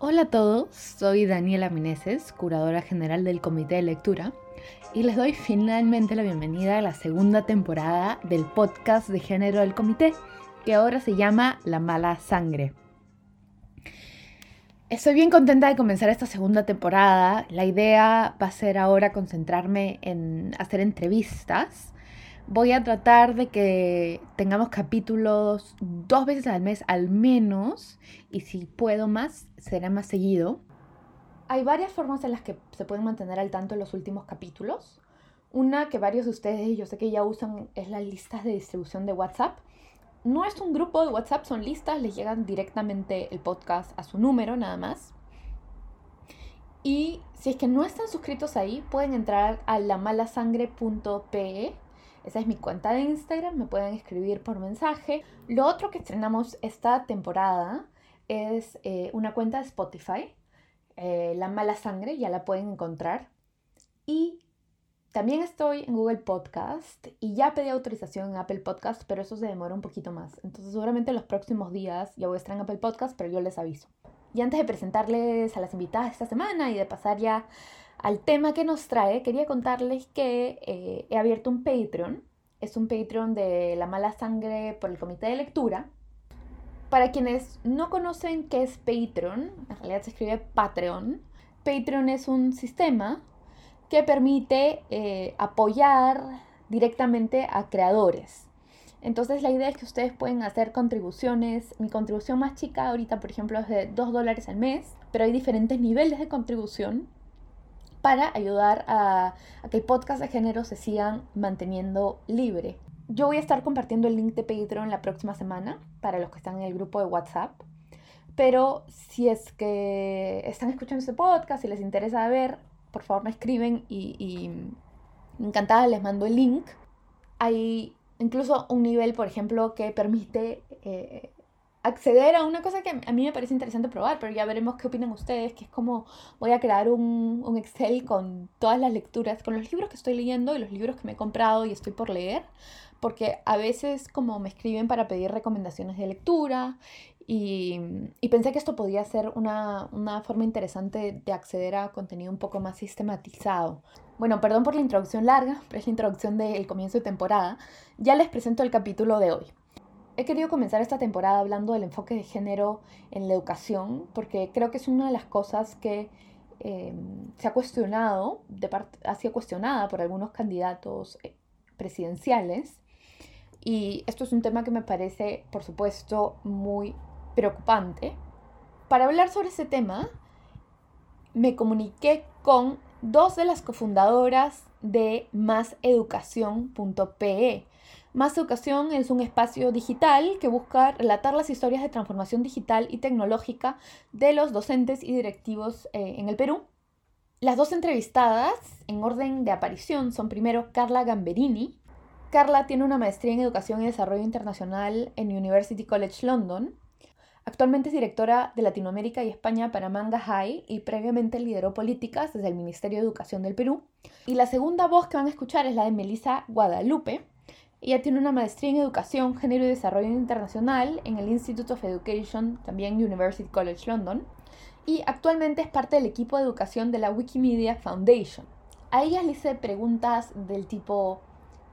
Hola a todos, soy Daniela Meneses, curadora general del Comité de Lectura, y les doy finalmente la bienvenida a la segunda temporada del podcast de género del comité, que ahora se llama La mala sangre. Estoy bien contenta de comenzar esta segunda temporada. La idea va a ser ahora concentrarme en hacer entrevistas Voy a tratar de que tengamos capítulos dos veces al mes al menos y si puedo más, será más seguido. Hay varias formas en las que se pueden mantener al tanto los últimos capítulos. Una que varios de ustedes, yo sé que ya usan, es las listas de distribución de WhatsApp. No es un grupo de WhatsApp, son listas, les llegan directamente el podcast a su número nada más. Y si es que no están suscritos ahí, pueden entrar a lamalasangre.pe esa es mi cuenta de Instagram, me pueden escribir por mensaje. Lo otro que estrenamos esta temporada es eh, una cuenta de Spotify, eh, La Mala Sangre, ya la pueden encontrar. Y también estoy en Google Podcast y ya pedí autorización en Apple Podcast, pero eso se demora un poquito más. Entonces seguramente en los próximos días ya voy a estar en Apple Podcast, pero yo les aviso. Y antes de presentarles a las invitadas esta semana y de pasar ya al tema que nos trae, quería contarles que eh, he abierto un Patreon. Es un Patreon de La Mala Sangre por el Comité de Lectura. Para quienes no conocen qué es Patreon, en realidad se escribe Patreon. Patreon es un sistema que permite eh, apoyar directamente a creadores. Entonces la idea es que ustedes pueden hacer contribuciones. Mi contribución más chica ahorita, por ejemplo, es de 2 dólares al mes, pero hay diferentes niveles de contribución para ayudar a, que el podcast de género se sigan manteniendo libre. Yo voy a estar compartiendo el link de Patreon la próxima semana para los que están en el grupo de WhatsApp. Pero si es que están escuchando este podcast y les interesa ver, por favor me escriben y, encantada les mando el link. Hay incluso un nivel, por ejemplo, que permite eh, acceder a una cosa que a mí me parece interesante probar, pero ya veremos qué opinan ustedes, que es como voy a crear un, un, Excel con todas las lecturas, con los libros que estoy leyendo y los libros que me he comprado y estoy por leer, porque a veces como me escriben para pedir recomendaciones de lectura y, y pensé que esto podía ser una, una forma interesante de acceder a contenido un poco más sistematizado. Bueno, perdón por la introducción larga, pero es la introducción del comienzo de temporada. Ya les presento el capítulo de hoy he querido comenzar esta temporada hablando del enfoque de género en la educación, porque creo que es una de las cosas que eh, se ha cuestionado, ha sido cuestionada por algunos candidatos eh, presidenciales. Y esto es un tema que me parece, por supuesto, muy preocupante. Para hablar sobre ese tema, me comuniqué con dos de las cofundadoras de máseducación.pe, más Educación es un espacio digital que busca relatar las historias de transformación digital y tecnológica de los docentes y directivos eh, en el Perú. Las dos entrevistadas, en orden de aparición, son primero Carla Gamberini. Carla tiene una maestría en Educación y Desarrollo Internacional en University College London. Actualmente es directora de Latinoamérica y España para Manga High y previamente lideró políticas desde el Ministerio de Educación del Perú. Y la segunda voz que van a escuchar es la de Melissa Guadalupe. Ella tiene una maestría en Educación, Género y Desarrollo Internacional en el Institute of Education, también University College London, y actualmente es parte del equipo de educación de la Wikimedia Foundation. A ella le hice preguntas del tipo,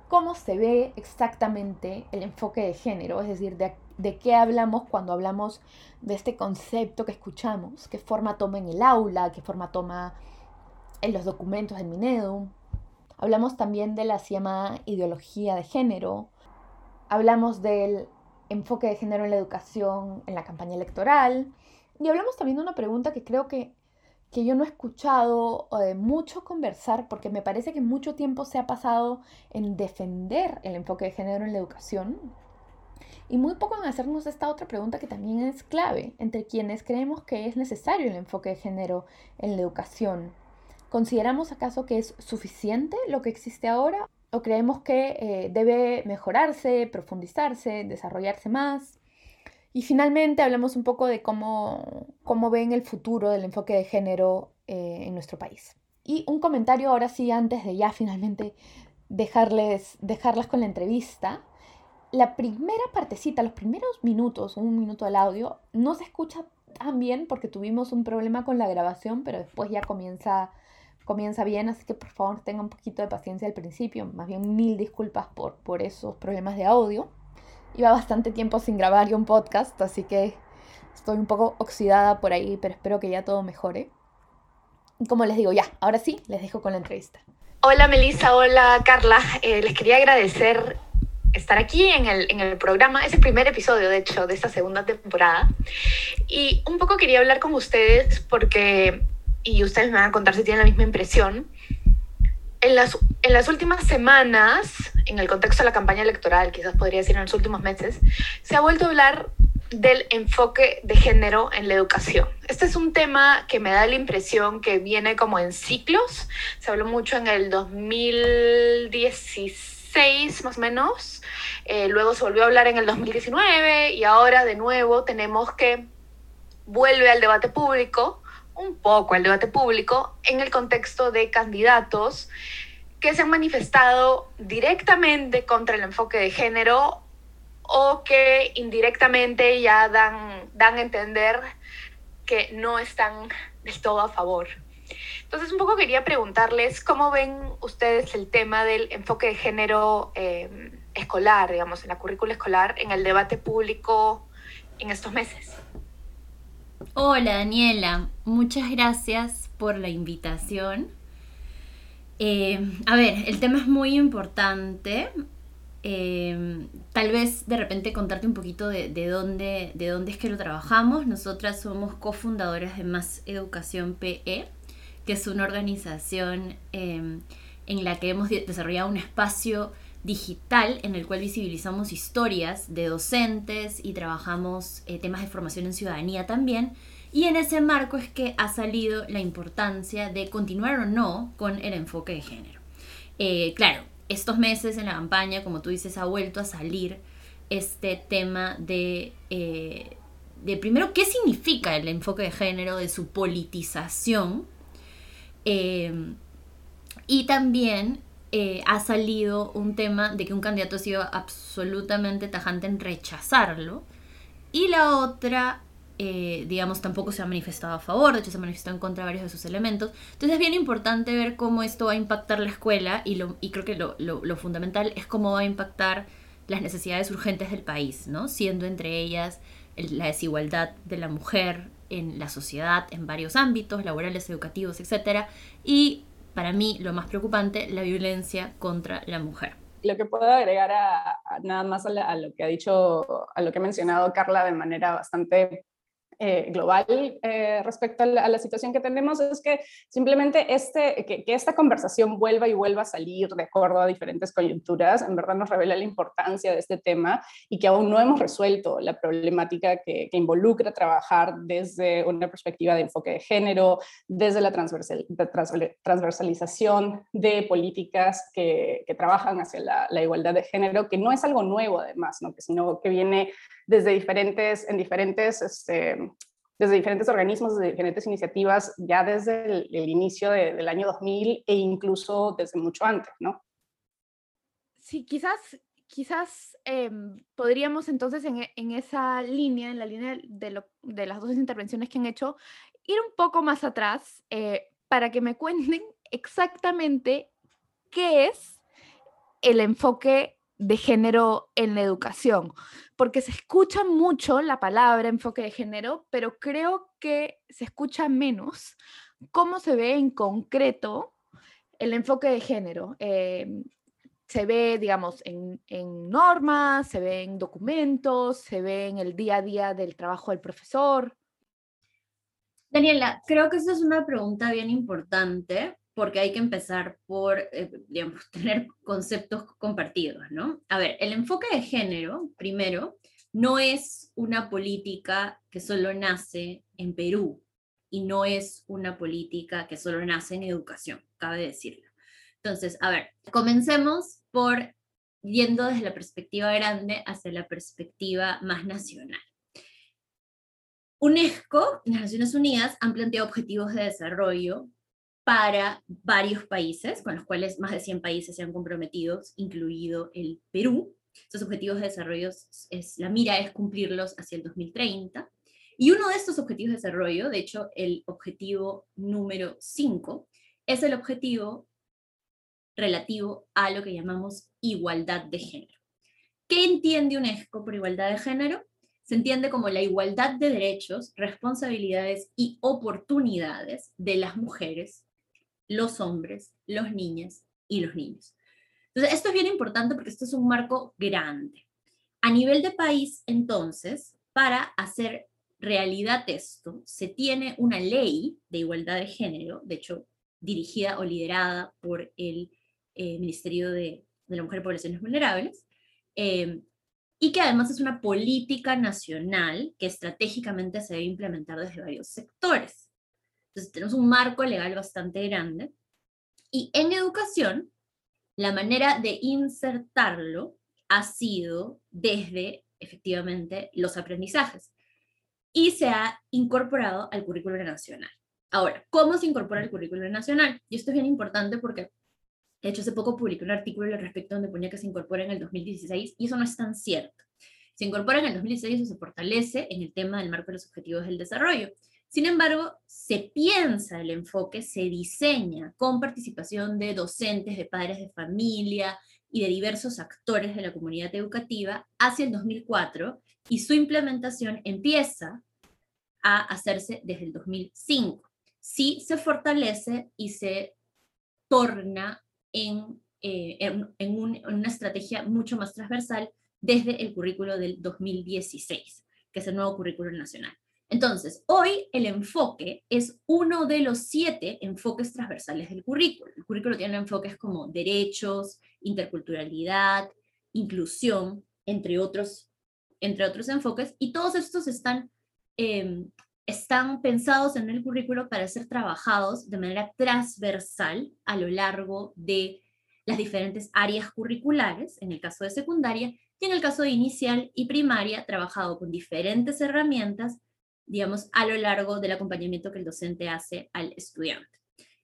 ¿cómo se ve exactamente el enfoque de género? Es decir, de, de qué hablamos cuando hablamos de este concepto que escuchamos, qué forma toma en el aula, qué forma toma en los documentos del Minedu, Hablamos también de la llamada ideología de género. Hablamos del enfoque de género en la educación en la campaña electoral. Y hablamos también de una pregunta que creo que, que yo no he escuchado mucho conversar porque me parece que mucho tiempo se ha pasado en defender el enfoque de género en la educación y muy poco en hacernos esta otra pregunta que también es clave entre quienes creemos que es necesario el enfoque de género en la educación. ¿Consideramos acaso que es suficiente lo que existe ahora? ¿O creemos que eh, debe mejorarse, profundizarse, desarrollarse más? Y finalmente hablamos un poco de cómo, cómo ven el futuro del enfoque de género eh, en nuestro país. Y un comentario ahora sí, antes de ya finalmente dejarles, dejarlas con la entrevista. La primera partecita, los primeros minutos, un minuto del audio, no se escucha tan bien porque tuvimos un problema con la grabación, pero después ya comienza, comienza bien, así que por favor tengan un poquito de paciencia al principio. Más bien mil disculpas por, por esos problemas de audio. Iba bastante tiempo sin grabar yo un podcast, así que estoy un poco oxidada por ahí, pero espero que ya todo mejore. Como les digo, ya, ahora sí, les dejo con la entrevista. Hola Melissa, hola Carla. Eh, les quería agradecer estar aquí en el, en el programa. Es el primer episodio, de hecho, de esta segunda temporada. Y un poco quería hablar con ustedes porque, y ustedes me van a contar si tienen la misma impresión, en las, en las últimas semanas, en el contexto de la campaña electoral, quizás podría decir en los últimos meses, se ha vuelto a hablar del enfoque de género en la educación. Este es un tema que me da la impresión que viene como en ciclos. Se habló mucho en el 2016 más o menos, eh, luego se volvió a hablar en el 2019 y ahora de nuevo tenemos que vuelve al debate público, un poco al debate público, en el contexto de candidatos que se han manifestado directamente contra el enfoque de género o que indirectamente ya dan, dan a entender que no están del todo a favor. Entonces, un poco quería preguntarles cómo ven ustedes el tema del enfoque de género eh, escolar, digamos, en la currícula escolar, en el debate público en estos meses. Hola Daniela, muchas gracias por la invitación. Eh, a ver, el tema es muy importante. Eh, tal vez de repente contarte un poquito de, dónde, de dónde es que lo trabajamos. Nosotras somos cofundadoras de Más Educación PE, que es una organización eh, en la que hemos desarrollado un espacio digital en el cual visibilizamos historias de docentes y trabajamos eh, temas de formación en ciudadanía también. Y en ese marco es que ha salido la importancia de continuar o no con el enfoque de género. claro, estos meses en la campaña, como tú dices, ha vuelto a salir este tema de, eh, de primero, qué significa el enfoque de género, de su politización. Eh, y también eh, ha salido un tema de que un candidato ha sido absolutamente tajante en rechazarlo. Y la otra eh, digamos, tampoco se ha manifestado a favor, de hecho se ha manifestado en contra de varios de sus elementos. Entonces es bien importante ver cómo esto va a impactar la escuela y, lo, y creo que lo, lo, fundamental es cómo va a impactar las necesidades urgentes del país, ¿no? Siendo entre ellas la desigualdad de la mujer en la sociedad en varios ámbitos, laborales, educativos, etc. Y para mí lo más preocupante, la violencia contra la mujer. Lo que puedo agregar a, nada más a, a, lo que ha dicho, a lo que ha mencionado Carla de manera bastante eh, global eh, respecto a la, situación que tenemos es que simplemente este, que, esta conversación vuelva y vuelva a salir de acuerdo a diferentes coyunturas, en verdad nos revela la importancia de este tema y que aún no hemos resuelto la problemática que, involucra trabajar desde una perspectiva de enfoque de género, desde la transversal, transversalización de políticas que, trabajan hacia la, la, igualdad de género, que no es algo nuevo además, ¿no? que, sino que viene desde diferentes, en diferentes, este, desde diferentes organismos, desde diferentes iniciativas, ya desde el, inicio del año 2000 e incluso desde mucho antes, ¿no? Sí, quizás, quizás em, podríamos entonces en, en, esa línea, en la línea de, lo, de, las dos intervenciones que han hecho, ir un poco más atrás eh, para que me cuenten exactamente qué es el enfoque de género en la educación, porque se escucha mucho la palabra enfoque de género, pero creo que se escucha menos cómo se ve en concreto el enfoque de género. Em, se ve, digamos, en, en, normas, se ve en documentos, se ve en el día a día del trabajo del profesor. Daniela, creo que esa es una pregunta bien importante porque hay que empezar por, eh, digamos, tener conceptos compartidos, ¿no? A ver, el enfoque de género, primero, no es una política que solo nace en Perú y no es una política que solo nace en educación, cabe decirlo. Entonces, a ver, comencemos por yendo desde la perspectiva grande hacia la perspectiva más nacional. UNESCO, las Naciones Unidas, han planteado objetivos de desarrollo para varios países, con los cuales más de 100 países se han comprometido, incluido el Perú. Estos objetivos de desarrollo, es, la mira es cumplirlos hacia el 2030. Y uno de estos objetivos de desarrollo, de hecho, el objetivo número 5, es el objetivo relativo a lo que llamamos igualdad de género. ¿Qué entiende UNESCO por igualdad de género? Se entiende como la igualdad de derechos, responsabilidades y oportunidades de las mujeres, los hombres, los niños y los niños. Entonces, esto es bien importante porque esto es un marco grande. A nivel de país, entonces, para hacer realidad esto, se tiene una ley de igualdad de género, de hecho, dirigida o liderada por el eh, Ministerio de, la Mujer y Poblaciones Vulnerables, eh, y que además es una política nacional que estratégicamente se debe implementar desde varios sectores. Entonces tenemos un marco legal bastante grande. Y en educación, la manera de insertarlo ha sido desde, efectivamente, los aprendizajes. Y se ha incorporado al currículo nacional. Ahora, ¿cómo se incorpora al currículo nacional? Y esto es bien importante porque de hecho, hace poco publiqué un artículo al respecto donde ponía que se incorpora en el 2016 y eso no es tan cierto. Se incorpora en el 2016 o se fortalece en el tema del marco de los objetivos del desarrollo. Sin embargo, se piensa el enfoque, se diseña con participación de docentes, de padres de familia y de diversos actores de la comunidad educativa hacia el 2004 y su implementación empieza a hacerse desde el 2005. Sí se fortalece y se torna eh, en, en, una estrategia mucho más transversal desde el currículo del 2016, que es el nuevo currículo nacional. Entonces, hoy el enfoque es uno de los siete enfoques transversales del currículo. El currículo tiene enfoques como derechos, interculturalidad, inclusión, entre otros, entre otros enfoques, y todos estos están em, están pensados en el currículo para ser trabajados de manera transversal a lo largo de las diferentes áreas curriculares, en el caso de secundaria, y en el caso de inicial y primaria, trabajado con diferentes herramientas, digamos, a lo largo del acompañamiento que el docente hace al estudiante.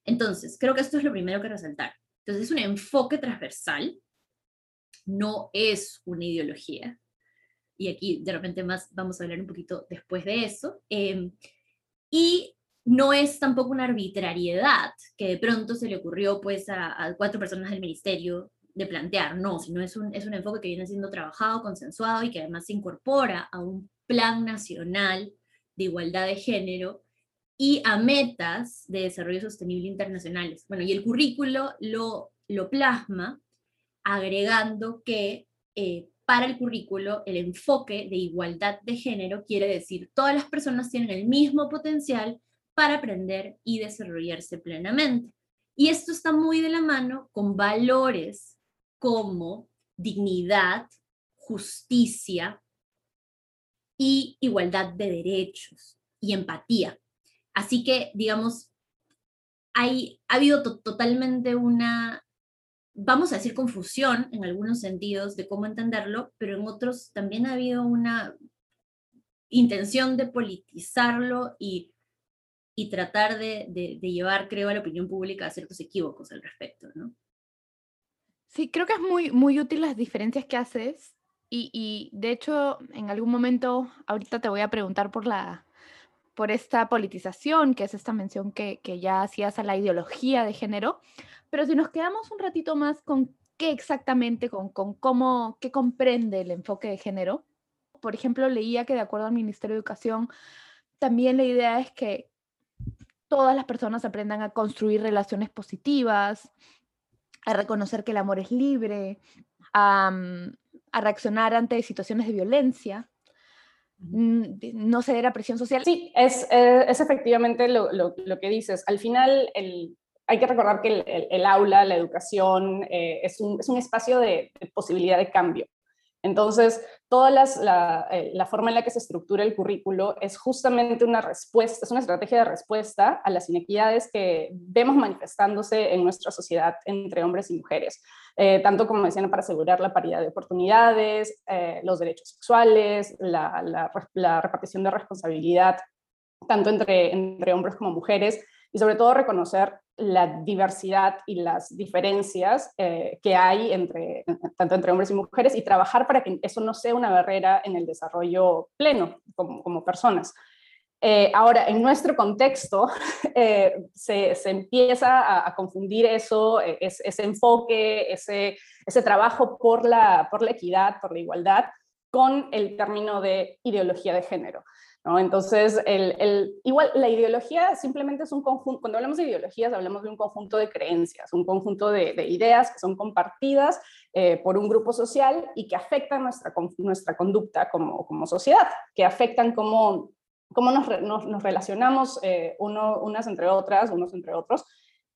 Entonces, creo que esto es lo primero que resaltar. Entonces, es un enfoque transversal, no es una ideología, y aquí de repente más vamos a hablar un poquito después de eso. Em, y no es tampoco una arbitrariedad que de pronto se le ocurrió pues a, cuatro personas del ministerio de plantear, no, sino es un, es un enfoque que viene siendo trabajado, consensuado y que además se incorpora a un plan nacional de igualdad de género y a metas de desarrollo sostenible internacionales. Bueno, y el currículo lo, lo plasma agregando que eh, para el currículo, el enfoque de igualdad de género quiere decir todas las personas tienen el mismo potencial para aprender y desarrollarse plenamente. Y esto está muy de la mano con valores como dignidad, justicia y igualdad de derechos y empatía. Así que, digamos, hay, ha habido totalmente una vamos a decir, confusión en algunos sentidos de cómo entenderlo, pero en otros también ha habido una intención de politizarlo y, y tratar de, de, llevar, creo, a la opinión pública a ciertos equívocos al respecto, ¿no? Sí, creo que es muy, muy útil las diferencias que haces y, y de hecho en algún momento, ahorita te voy a preguntar por la, por esta politización, que es esta mención que, que, ya hacías a la ideología de género, pero si nos quedamos un ratito más con qué exactamente, con, con cómo, qué comprende el enfoque de género, por ejemplo, leía que de acuerdo al Ministerio de Educación, también la idea es que todas las personas aprendan a construir relaciones positivas, a reconocer que el amor es libre, a, a reaccionar ante situaciones de violencia no ceder a presión social. Sí, es, eh, es efectivamente lo, lo, lo, que dices. Al final, el, hay que recordar que el, el, aula, la educación, eh, es, un, es, un, espacio de, de, posibilidad de cambio. Entonces, toda eh, la, forma en la que se estructura el currículo es justamente una respuesta, es una estrategia de respuesta a las inequidades que vemos manifestándose en nuestra sociedad entre hombres y mujeres, eh, tanto como decían para asegurar la paridad de oportunidades, eh, los derechos sexuales, la, repartición de responsabilidad, tanto entre hombres como mujeres, y sobre todo reconocer la diversidad y las diferencias eh, que hay entre, tanto entre hombres y mujeres y trabajar para que eso no sea una barrera en el desarrollo pleno como, como personas. Eh, ahora, en nuestro contexto, eh, se, empieza a, confundir eso, e, ese enfoque, ese, ese trabajo por la, por la equidad, por la igualdad, con el término de ideología de género. ¿No? Entonces, el, igual la ideología simplemente es un conjunto, cuando hablamos de ideologías hablamos de un conjunto de creencias, un conjunto de, ideas que son compartidas eh, por un grupo social y que afectan nuestra, nuestra conducta como, como sociedad, que afectan cómo, cómo nos, nos, relacionamos eh, uno, unas entre otras, unos entre otros,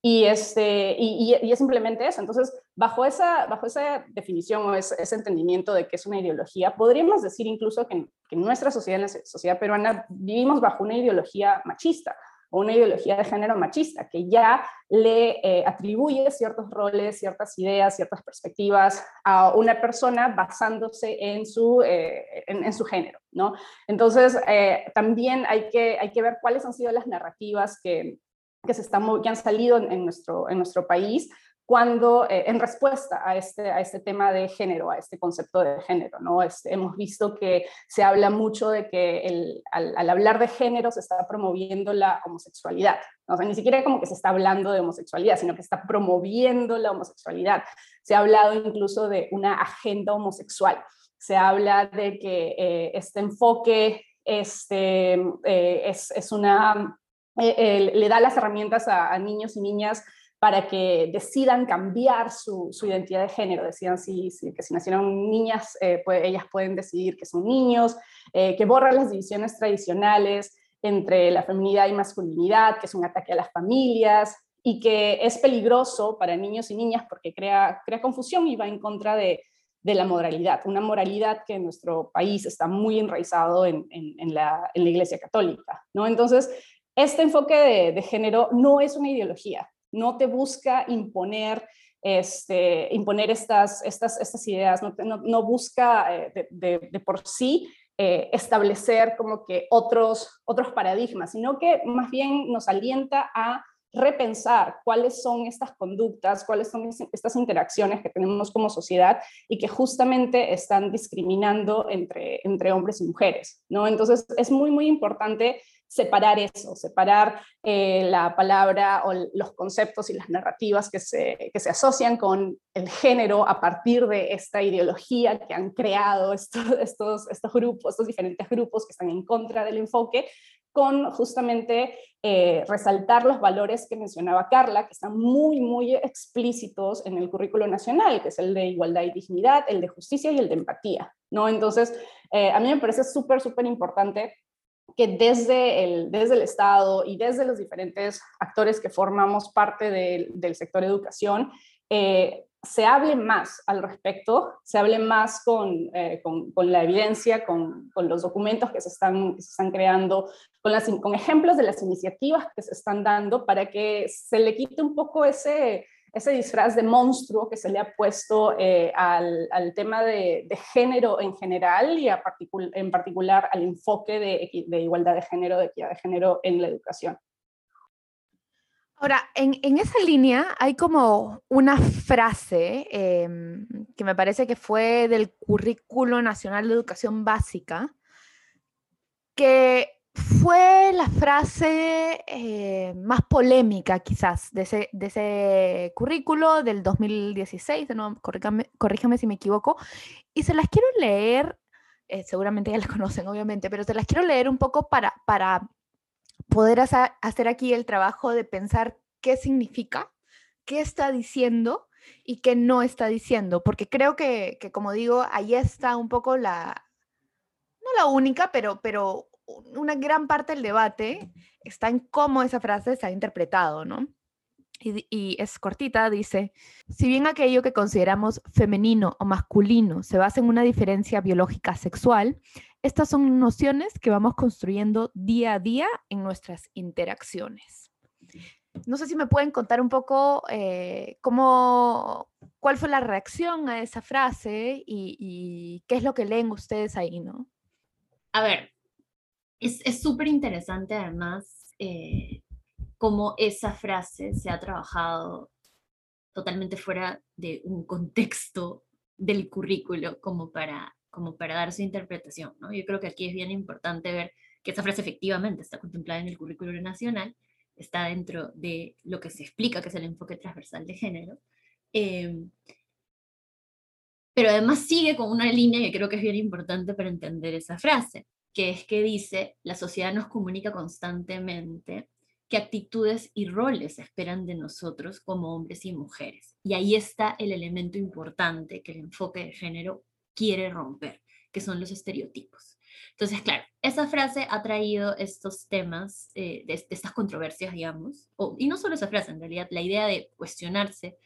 y, este, y, es simplemente eso. Entonces, bajo esa, bajo esa definición o ese, entendimiento de que es una ideología, podríamos decir incluso que, en nuestra sociedad, en la sociedad peruana, vivimos bajo una ideología machista o una ideología de género machista, que ya le eh, atribuye ciertos roles, ciertas ideas, ciertas perspectivas a una persona basándose en su, eh, en, su género. ¿no? Entonces, eh, también hay que, hay que ver cuáles han sido las narrativas que, que, se están, que han salido en, nuestro, en nuestro país cuando, eh, en respuesta a este, a este tema de género, a este concepto de género, ¿no? Este, hemos visto que se habla mucho de que el, al, hablar de género se está promoviendo la homosexualidad, o sea, ni siquiera como que se está hablando de homosexualidad, sino que está promoviendo la homosexualidad. Se ha hablado incluso de una agenda homosexual, se habla de que eh, este enfoque este, eh, es, es una eh, le da las herramientas a, niños y niñas para que decidan cambiar su, identidad de género, decidan si, que si nacieron niñas, eh, ellas pueden decidir que son niños, eh, que borran las divisiones tradicionales entre la feminidad y masculinidad, que es un ataque a las familias y que es peligroso para niños y niñas porque crea, crea confusión y va en contra de, la moralidad, una moralidad que en nuestro país está muy enraizado en, la, en la Iglesia Católica. ¿no? Entonces, este enfoque de, género no es una ideología, no te busca imponer, este, imponer estas, estas, estas ideas, no, busca eh, de, por sí eh, establecer como que otros, otros paradigmas, sino que más bien nos alienta a repensar cuáles son estas conductas, cuáles son estas interacciones que tenemos como sociedad y que justamente están discriminando entre, entre hombres y mujeres, ¿no? Entonces es muy, muy importante separar eso, separar eh, la palabra o los conceptos y las narrativas que se, que se asocian con el género a partir de esta ideología que han creado estos, estos, estos grupos, estos diferentes grupos que están en contra del enfoque, con justamente eh, resaltar los valores que mencionaba Carla, que están muy, muy explícitos en el currículo nacional, que es el de igualdad y dignidad, el de justicia y el de empatía, ¿no? Entonces, eh, a mí me parece súper, súper importante que desde el, desde el Estado y desde los diferentes actores que formamos parte del sector educación, eh, se hable más al respecto, se hable más con, eh, con, con la evidencia, con, con, los documentos que se están, se están creando, las, con ejemplos de las iniciativas que se están dando para que se le quite un poco ese, ese disfraz de monstruo que se le ha puesto eh, al, al, tema de, género en general y a en particular al enfoque de, de, igualdad de género, de equidad de género en la educación. Ahora, en, en esa línea hay como una frase em, que me parece que fue del Currículo Nacional de Educación Básica, que fue la frase eh, más polémica quizás de ese, de ese currículo del 2016, no, corríjame, si me equivoco, y se las quiero leer, eh, seguramente ya las conocen obviamente, pero se las quiero leer un poco para, para poder hacer aquí el trabajo de pensar qué significa, qué está diciendo y qué no está diciendo, porque creo que, que como digo, ahí está un poco la, no la única, pero, pero una gran parte del debate está en cómo esa frase se ha interpretado, ¿no? Y, es cortita, dice, si bien aquello que consideramos femenino o masculino se basa en una diferencia biológica sexual, estas son nociones que vamos construyendo día a día en nuestras interacciones. No sé si me pueden contar un poco eh, cómo, cuál fue la reacción a esa frase y, y qué es lo que leen ustedes ahí, ¿no? A ver, es súper interesante además eh, cómo esa frase se ha trabajado totalmente fuera de un contexto del currículo como para, como para dar su interpretación. ¿no? Yo creo que aquí es bien importante ver que esa frase efectivamente está contemplada en el currículo nacional, está dentro de lo que se explica que es el enfoque transversal de género. Em, pero además sigue con una línea que creo que es bien importante para entender esa frase, que es que dice, la sociedad nos comunica constantemente qué actitudes y roles esperan de nosotros como hombres y mujeres. Y ahí está el elemento importante que el enfoque de género quiere romper, que son los estereotipos. Entonces, claro, esa frase ha traído estos temas, eh, de, estas controversias, digamos, y no solo esa frase, en realidad, la idea de cuestionarse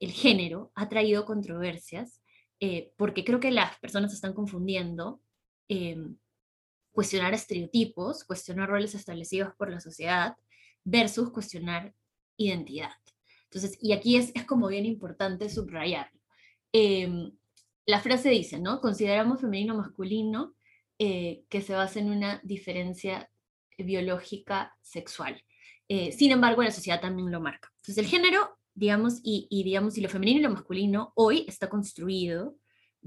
el género ha traído controversias, eh, porque creo que las personas están confundiendo em, cuestionar estereotipos, cuestionar roles establecidos por la sociedad, versus cuestionar identidad. Entonces, y aquí es, como bien importante subrayarlo. Em, la frase dice, ¿no? Consideramos femenino masculino eh, que se basa en una diferencia biológica sexual. Eh, sin embargo, la sociedad también lo marca. Entonces, el género, digamos, y, y, digamos, y lo femenino y lo masculino hoy está construido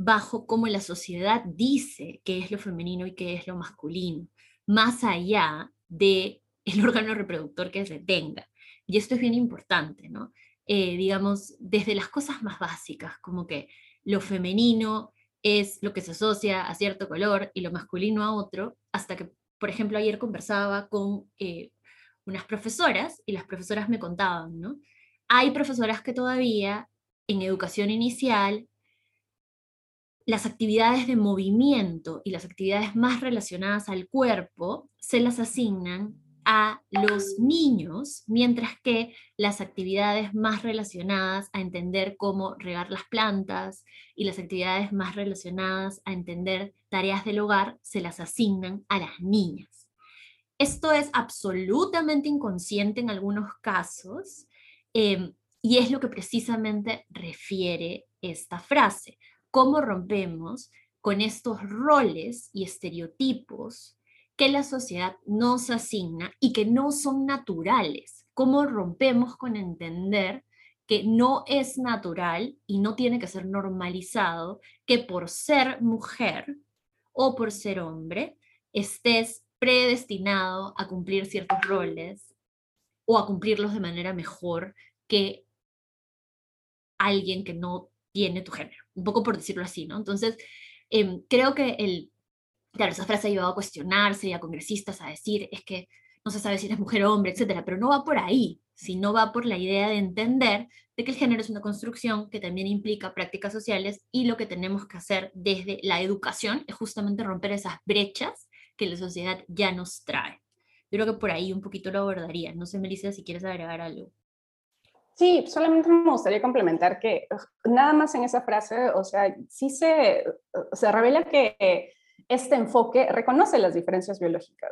bajo cómo la sociedad dice qué es lo femenino y qué es lo masculino, más allá de el órgano reproductor que se tenga. Y esto es bien importante, ¿no? Eh, digamos, desde las cosas más básicas, como que lo femenino es lo que se asocia a cierto color y lo masculino a otro, hasta que, por ejemplo, ayer conversaba con eh, unas profesoras y las profesoras me contaban, ¿no? Hay profesoras que todavía en educación inicial las actividades de movimiento y las actividades más relacionadas al cuerpo se las asignan a los niños, mientras que las actividades más relacionadas a entender cómo regar las plantas y las actividades más relacionadas a entender tareas del hogar se las asignan a las niñas. Esto es absolutamente inconsciente en algunos casos em, y es lo que precisamente refiere esta frase. ¿Cómo rompemos con estos roles y estereotipos que la sociedad nos asigna y que no son naturales. ¿Cómo rompemos con entender que no es natural y no tiene que ser normalizado que por ser mujer o por ser hombre estés predestinado a cumplir ciertos roles o a cumplirlos de manera mejor que alguien que no tiene tu género, un poco por decirlo así, ¿no? Entonces, em, creo que el Claro, esa frase ha llevado a cuestionarse y a congresistas a decir, es que no se sabe si eres mujer o hombre, etcétera, pero no va por ahí, sino va por la idea de entender de que el género es una construcción que también implica prácticas sociales y lo que tenemos que hacer desde la educación es justamente romper esas brechas que la sociedad ya nos trae. Yo creo que por ahí un poquito lo abordaría. No sé, Melissa, si quieres agregar algo. Sí, solamente me gustaría complementar que nada más en esa frase, o sea, sí se, se revela que este enfoque reconoce las diferencias biológicas,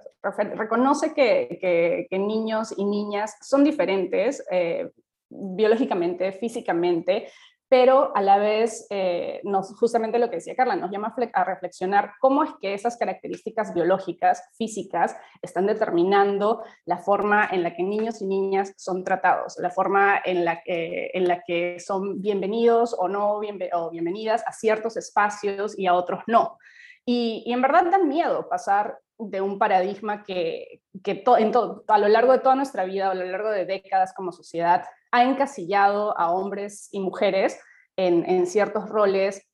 reconoce que, niños y niñas son diferentes eh, biológicamente, físicamente, pero a la vez, eh, justamente lo que decía Carla, nos llama a reflexionar cómo es que esas características biológicas, físicas, están determinando la forma en la que niños y niñas son tratados, la forma en la que, son bienvenidos o no o bienvenidas a ciertos espacios y a otros no. Y, en verdad da miedo pasar de un paradigma que, que en a lo largo de toda nuestra vida, a lo largo de décadas como sociedad, ha encasillado a hombres y mujeres en, en ciertos roles,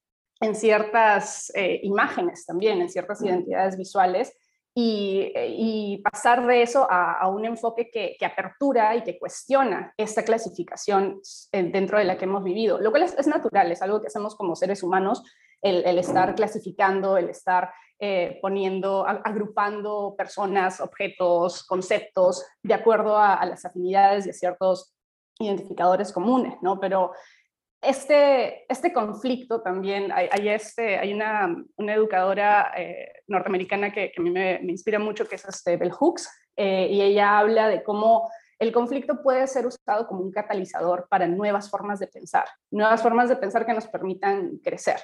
en ciertas eh, imágenes también, en ciertas identidades visuales, y, y, pasar de eso a, a un enfoque que, que, apertura y que cuestiona esta clasificación eh, dentro de la que hemos vivido, lo cual es, es natural, es algo que hacemos como seres humanos el, estar clasificando, el estar eh, poniendo, agrupando personas, objetos, conceptos de acuerdo a, las afinidades y a ciertos identificadores comunes, ¿no? Pero este, este conflicto también, hay, este, hay una, una educadora eh, norteamericana que, a mí me, inspira mucho, que es este Bell Hooks, eh, y ella habla de cómo el conflicto puede ser usado como un catalizador para nuevas formas de pensar, nuevas formas de pensar que nos permitan crecer,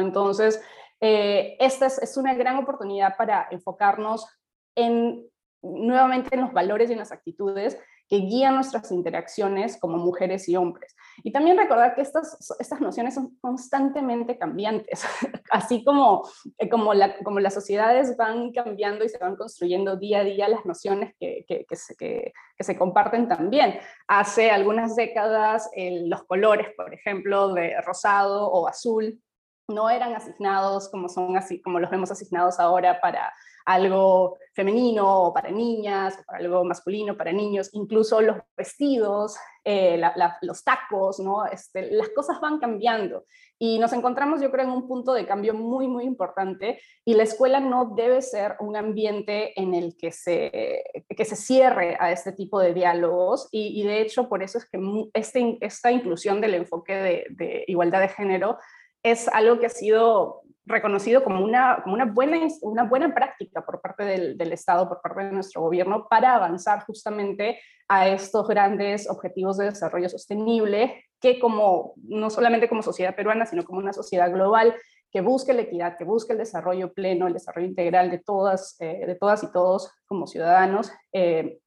entonces, eh, esta es, una gran oportunidad para enfocarnos en nuevamente en los valores y en las actitudes que guían nuestras interacciones como mujeres y hombres. Y también recordar que estas, estas nociones son constantemente cambiantes, así como, eh, como, la, como las sociedades van cambiando y se van construyendo día a día las nociones que, que, que, se, comparten también. Hace algunas décadas los colores, por ejemplo, de rosado o azul, no eran asignados como son así como los vemos asignados ahora para algo femenino para niñas, para algo masculino para niños, incluso los vestidos, eh, los tacos, ¿no? Este, las cosas van cambiando y nos encontramos yo creo en un punto de cambio muy, muy importante y la escuela no debe ser un ambiente en el que se, que se cierre a este tipo de diálogos y, de hecho por eso es que este, esta inclusión del enfoque de igualdad de género es algo que ha sido reconocido como una, como una, buena, una buena práctica por parte del, del, Estado, por parte de nuestro gobierno, para avanzar justamente a estos grandes objetivos de desarrollo sostenible, que como, no solamente como sociedad peruana, sino como una sociedad global, que busque la equidad, que busque el desarrollo pleno, el desarrollo integral de todas, eh, de todas y todos como ciudadanos, eh,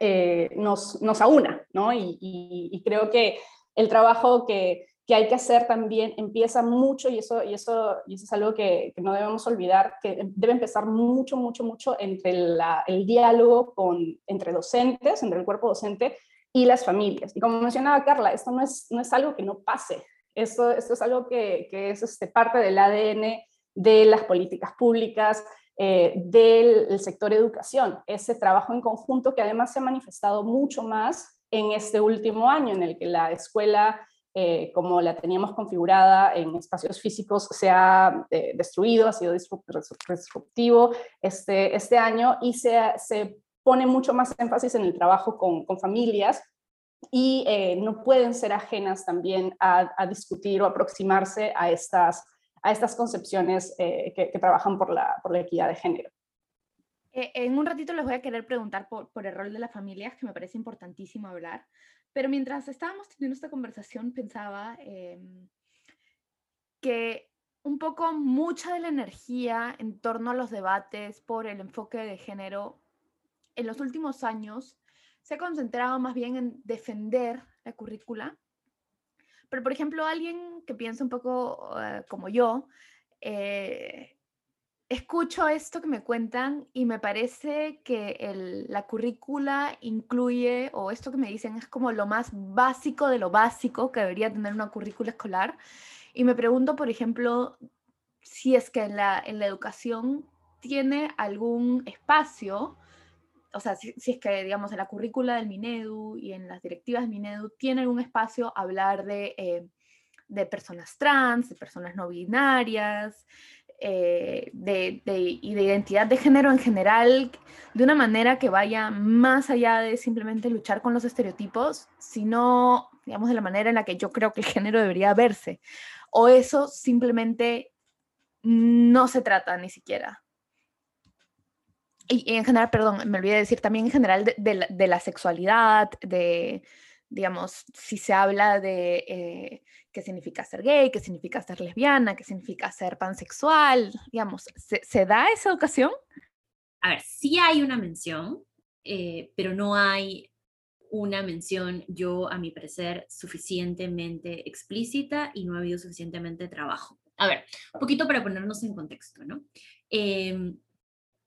eh, nos, nos aúna, ¿no? y, y creo que el trabajo que que hay que hacer también empieza mucho, y eso, y eso, y eso es algo que, no debemos olvidar, que debe empezar mucho, mucho, mucho entre el diálogo con, entre docentes, entre el cuerpo docente y las familias. Y como mencionaba Carla, esto no es, no es algo que no pase, esto, esto es algo que, que es este, parte del ADN de las políticas públicas, eh, del sector educación, ese trabajo en conjunto que además se ha manifestado mucho más en este último año en el que la escuela eh, como la teníamos configurada en espacios físicos, se ha eh, destruido, ha sido disruptivo este, este año y se, se pone mucho más énfasis en el trabajo con, con familias y eh, no pueden ser ajenas también a, discutir o aproximarse a estas, a estas concepciones que, que, trabajan por la, por la equidad de género. En un ratito les voy a querer preguntar por, por, el rol de las familias, que me parece importantísimo hablar, pero mientras estábamos teniendo esta conversación, pensaba em, que un poco mucha de la energía en torno a los debates por el enfoque de género en los últimos años se ha concentrado más bien en defender la currícula. Pero, por ejemplo, alguien que piensa un poco eh, como yo, eh, escucho esto que me cuentan y me parece que la currícula incluye, o esto que me dicen es como lo más básico de lo básico que debería tener una currícula escolar. Y me pregunto, por ejemplo, si es que en la, en la educación tiene algún espacio, o sea, si, es que, digamos, en la currícula del Minedu y en las directivas del Minedu tiene algún espacio hablar de, eh, de personas trans, de personas no binarias, eh, de, y de identidad de género en general de una manera que vaya más allá de simplemente luchar con los estereotipos, sino, digamos, de la manera en la que yo creo que el género debería verse. O eso simplemente no se trata ni siquiera. Y, en general, perdón, me olvidé decir también en general de la sexualidad, de, digamos, si se habla de eh, qué significa ser gay, qué significa ser lesbiana, qué significa ser pansexual, digamos, ¿se, da esa educación? A ver, sí hay una mención, eh, pero no hay una mención, yo a mi parecer, suficientemente explícita y no ha habido suficientemente trabajo. A ver, un poquito para ponernos en contexto, ¿no? Em,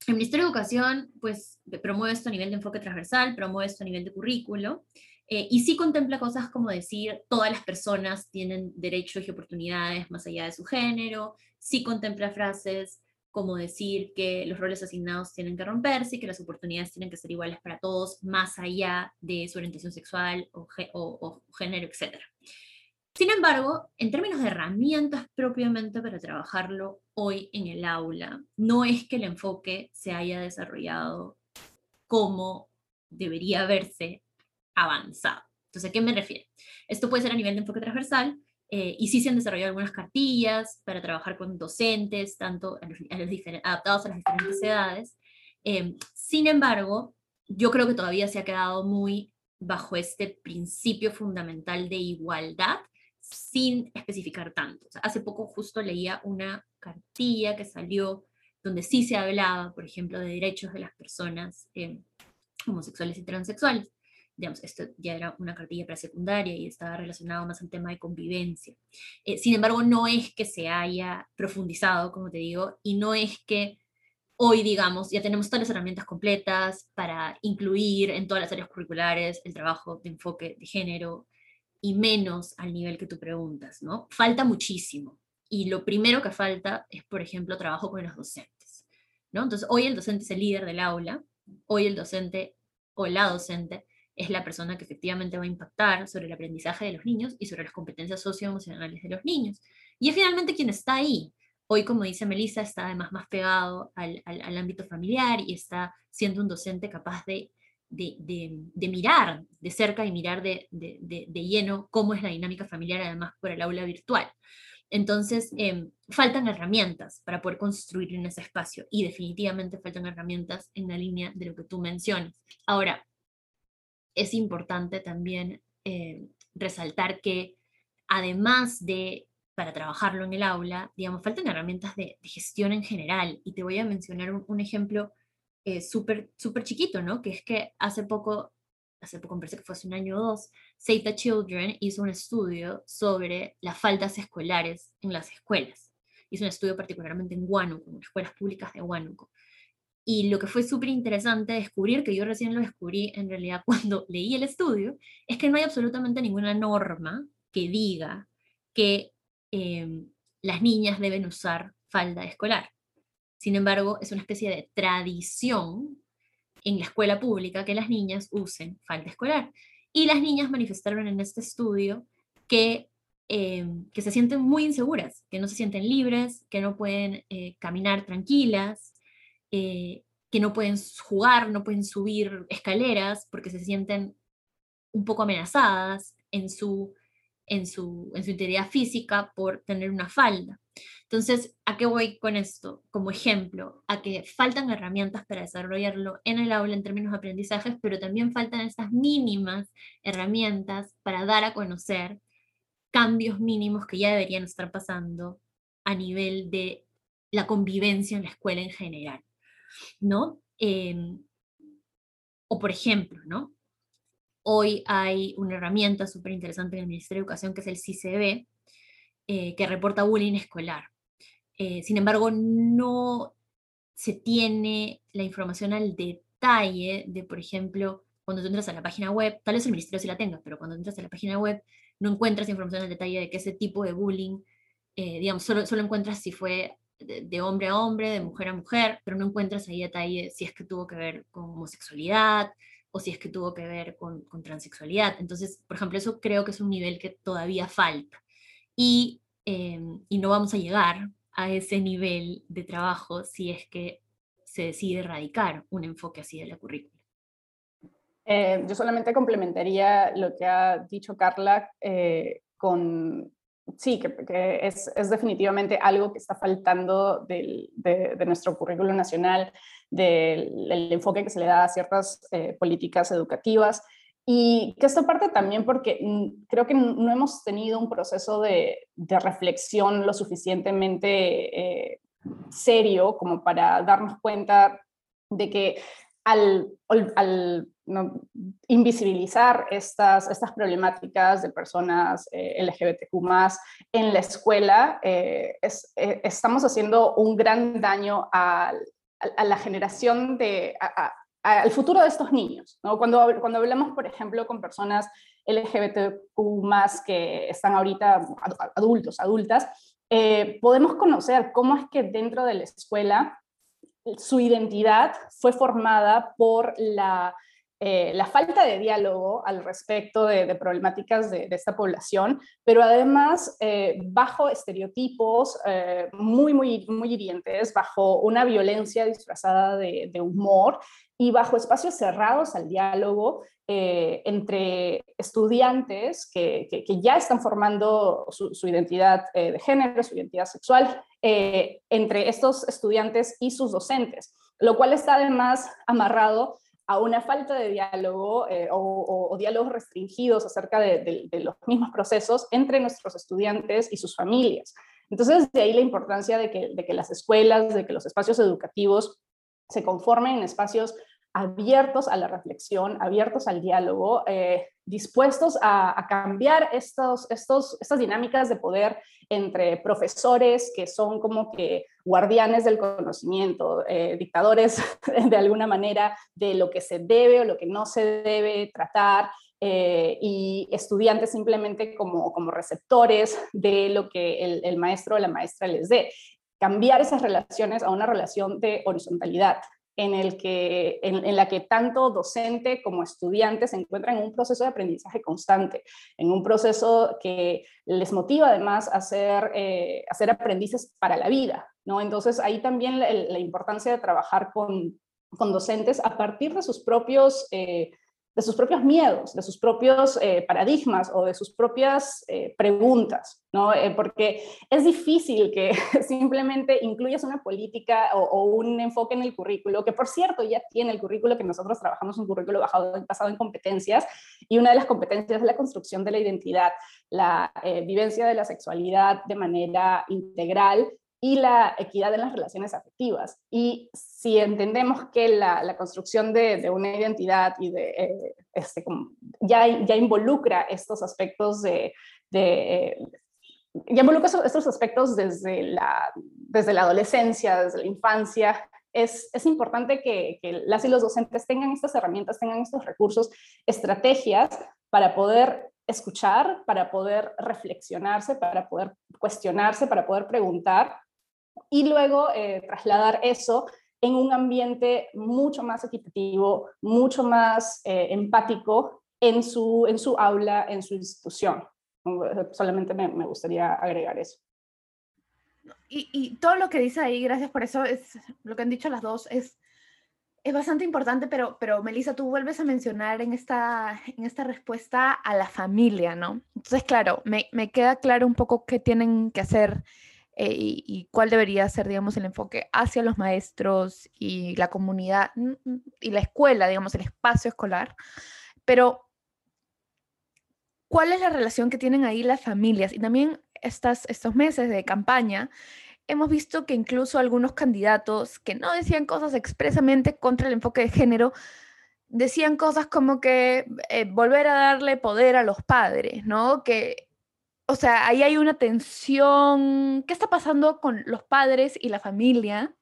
el Ministerio de Educación, pues, promueve esto a nivel de enfoque transversal, promueve esto a nivel de currículo, eh, y sí contempla cosas como decir, todas las personas tienen derechos y oportunidades más allá de su género, sí contempla frases como decir que los roles asignados tienen que romperse y que las oportunidades tienen que ser iguales para todos, más allá de su orientación sexual o, o género, etc. Sin embargo, en términos de herramientas propiamente para trabajarlo hoy en el aula, no es que el enfoque se haya desarrollado como debería verse avanzado. Entonces, ¿a qué me refiero? Esto puede ser a nivel de enfoque transversal, eh, y sí se han desarrollado algunas cartillas para trabajar con docentes, tanto a los, adaptados a las diferentes edades. Em, sin embargo, yo creo que todavía se ha quedado muy bajo este principio fundamental de igualdad, sin especificar tanto. hace poco justo leía una cartilla que salió donde sí se hablaba, por ejemplo, de derechos de las personas em, homosexuales y transexuales. Digamos, esto ya era una cartilla presecundaria y estaba relacionado más al tema de convivencia. Eh, sin embargo, no es que se haya profundizado, como te digo, y no es que hoy, digamos, ya tenemos todas las herramientas completas para incluir en todas las áreas curriculares el trabajo de enfoque de género y menos al nivel que tú preguntas, ¿no? Falta muchísimo. Y lo primero que falta es, por ejemplo, trabajo con los docentes, ¿no? Entonces, hoy el docente es el líder del aula, hoy el docente o la docente es la persona que efectivamente va a impactar sobre el aprendizaje de los niños y sobre las competencias socioemocionales de los niños. Y es finalmente quien está ahí, Hoy, como dice Melissa, está además más pegado al, ámbito familiar y está siendo un docente capaz de, mirar de cerca y mirar de, lleno cómo es la dinámica familiar, además por el aula virtual. Entonces, em, faltan herramientas para poder construir en ese espacio y definitivamente faltan herramientas en la línea de lo que tú mencionas. Ahora, es importante también em, resaltar que además de para trabajarlo en el aula, digamos, faltan herramientas de, gestión en general. Y te voy a mencionar un, ejemplo eh, súper super chiquito, ¿no? Que es que hace poco, hace poco, me parece que fue hace un año o dos, Save the Children hizo un estudio sobre las faltas escolares en las escuelas. Hizo un estudio particularmente en Huánuco, en las escuelas públicas de Huánuco. Y lo que fue súper interesante descubrir, que yo recién lo descubrí en realidad cuando leí el estudio, es que no hay absolutamente ninguna norma que diga que Em, las niñas deben usar falda escolar. Sin embargo, es una especie de tradición en la escuela pública que las niñas usen falda escolar. Y las niñas manifestaron en este estudio que, em, que se sienten muy inseguras, que no se sienten libres, que no pueden eh, caminar tranquilas, eh, que no pueden jugar, no pueden subir escaleras porque se sienten un poco amenazadas en su en su, en su integridad física por tener una falda. Entonces, ¿a qué voy con esto? Como ejemplo, a que faltan herramientas para desarrollarlo en el aula en términos de aprendizajes, pero también faltan esas mínimas herramientas para dar a conocer cambios mínimos que ya deberían estar pasando a nivel de la convivencia en la escuela en general, ¿no? Em, o por ejemplo, ¿no? Hoy hay una herramienta súper interesante en el Ministerio de Educación que es el CCB, eh, que reporta bullying escolar. Eh, sin embargo, no se tiene la información al detalle de, por ejemplo, cuando tú entras a la página web, tal vez el ministerio sí la tenga, pero cuando entras a la página web no encuentras información al detalle de que ese tipo de bullying, eh, digamos, solo, solo encuentras si fue de, hombre a hombre, de mujer a mujer, pero no encuentras ahí detalle si es que tuvo que ver con homosexualidad, o si es que tuvo que ver con, con transexualidad. Entonces, por ejemplo, eso creo que es un nivel que todavía falta. Y, em, y no vamos a llegar a ese nivel de trabajo si es que se decide erradicar un enfoque así de la currícula. Eh, yo solamente complementaría lo que ha dicho Carla eh, con, sí, que, es, es, definitivamente algo que está faltando de, nuestro currículo nacional del, enfoque que se le da a ciertas eh, políticas educativas. Y que esto parte también porque mm, creo que no hemos tenido un proceso de, de reflexión lo suficientemente eh, serio como para darnos cuenta de que al, al invisibilizar estas, estas problemáticas de personas eh, LGBTQ en la escuela, es, estamos haciendo un gran daño al, a, la generación de, al futuro de estos niños. ¿no? Cuando, cuando hablamos, por ejemplo, con personas LGBTQ más que están ahorita adultos, adultas, eh, podemos conocer cómo es que dentro de la escuela su identidad fue formada por la eh, la falta de diálogo al respecto de, problemáticas de, esta población, pero además eh, bajo estereotipos eh, muy, muy, muy hirientes, bajo una violencia disfrazada de, humor y bajo espacios cerrados al diálogo entre estudiantes que, ya están formando su, identidad de género, su identidad sexual, entre estos estudiantes y sus docentes, lo cual está además amarrado a una falta de diálogo eh, o, diálogos restringidos acerca de, los mismos procesos entre nuestros estudiantes y sus familias. Entonces, de ahí la importancia de que, las escuelas, de que los espacios educativos se conformen en espacios abiertos a la reflexión, abiertos al diálogo, eh, dispuestos a, cambiar estos, estos, estas dinámicas de poder entre profesores que son como que guardianes del conocimiento, eh, dictadores de alguna manera de lo que se debe o lo que no se debe tratar, eh, y estudiantes simplemente como, como receptores de lo que el, el maestro o la maestra les dé. Cambiar esas relaciones a una relación de horizontalidad, en, el que, en, la que tanto docente como estudiante se encuentran en un proceso de aprendizaje constante, en un proceso que les motiva además a ser, eh, a ser aprendices para la vida. ¿no? Entonces ahí también la, importancia de trabajar con, con, docentes a partir de sus propios... Eh, de sus propios miedos, de sus propios eh, paradigmas o de sus propias eh, preguntas, ¿no? Eh, porque es difícil que simplemente incluyas una política o, un enfoque en el currículo, que por cierto ya tiene el currículo que nosotros trabajamos, un currículo basado, basado en competencias, y una de las competencias es la construcción de la identidad, la vivencia de la sexualidad de manera integral y la equidad en las relaciones afectivas. Y si entendemos que la, construcción de, una identidad y de, eh, este, ya, ya involucra estos aspectos de, ya involucra estos aspectos desde la, desde la adolescencia, desde la infancia, es, es importante que, que, las y los docentes tengan estas herramientas, tengan estos recursos, estrategias para poder escuchar, para poder reflexionarse, para poder cuestionarse, para poder preguntar y luego eh, trasladar eso en un ambiente mucho más equitativo, mucho más eh, empático en su, en su aula, en su institución. Solamente me, me gustaría agregar eso. Y, y, todo lo que dice ahí, gracias por eso, es lo que han dicho las dos, es, es bastante importante, pero, pero Melissa, tú vuelves a mencionar en esta, en esta respuesta a la familia, ¿no? Entonces, claro, me, me queda claro un poco qué tienen que hacer eh, y, cuál debería ser, digamos, el enfoque hacia los maestros y la comunidad mm, mm, y la escuela, digamos, el espacio escolar. Pero, ¿cuál es la relación que tienen ahí las familias? Y también estas, estos meses de campaña, hemos visto que incluso algunos candidatos que no decían cosas expresamente contra el enfoque de género, decían cosas como que eh, volver a darle poder a los padres, ¿no? Que o sea, ahí hay una tensión. ¿Qué está pasando con los padres y la familia?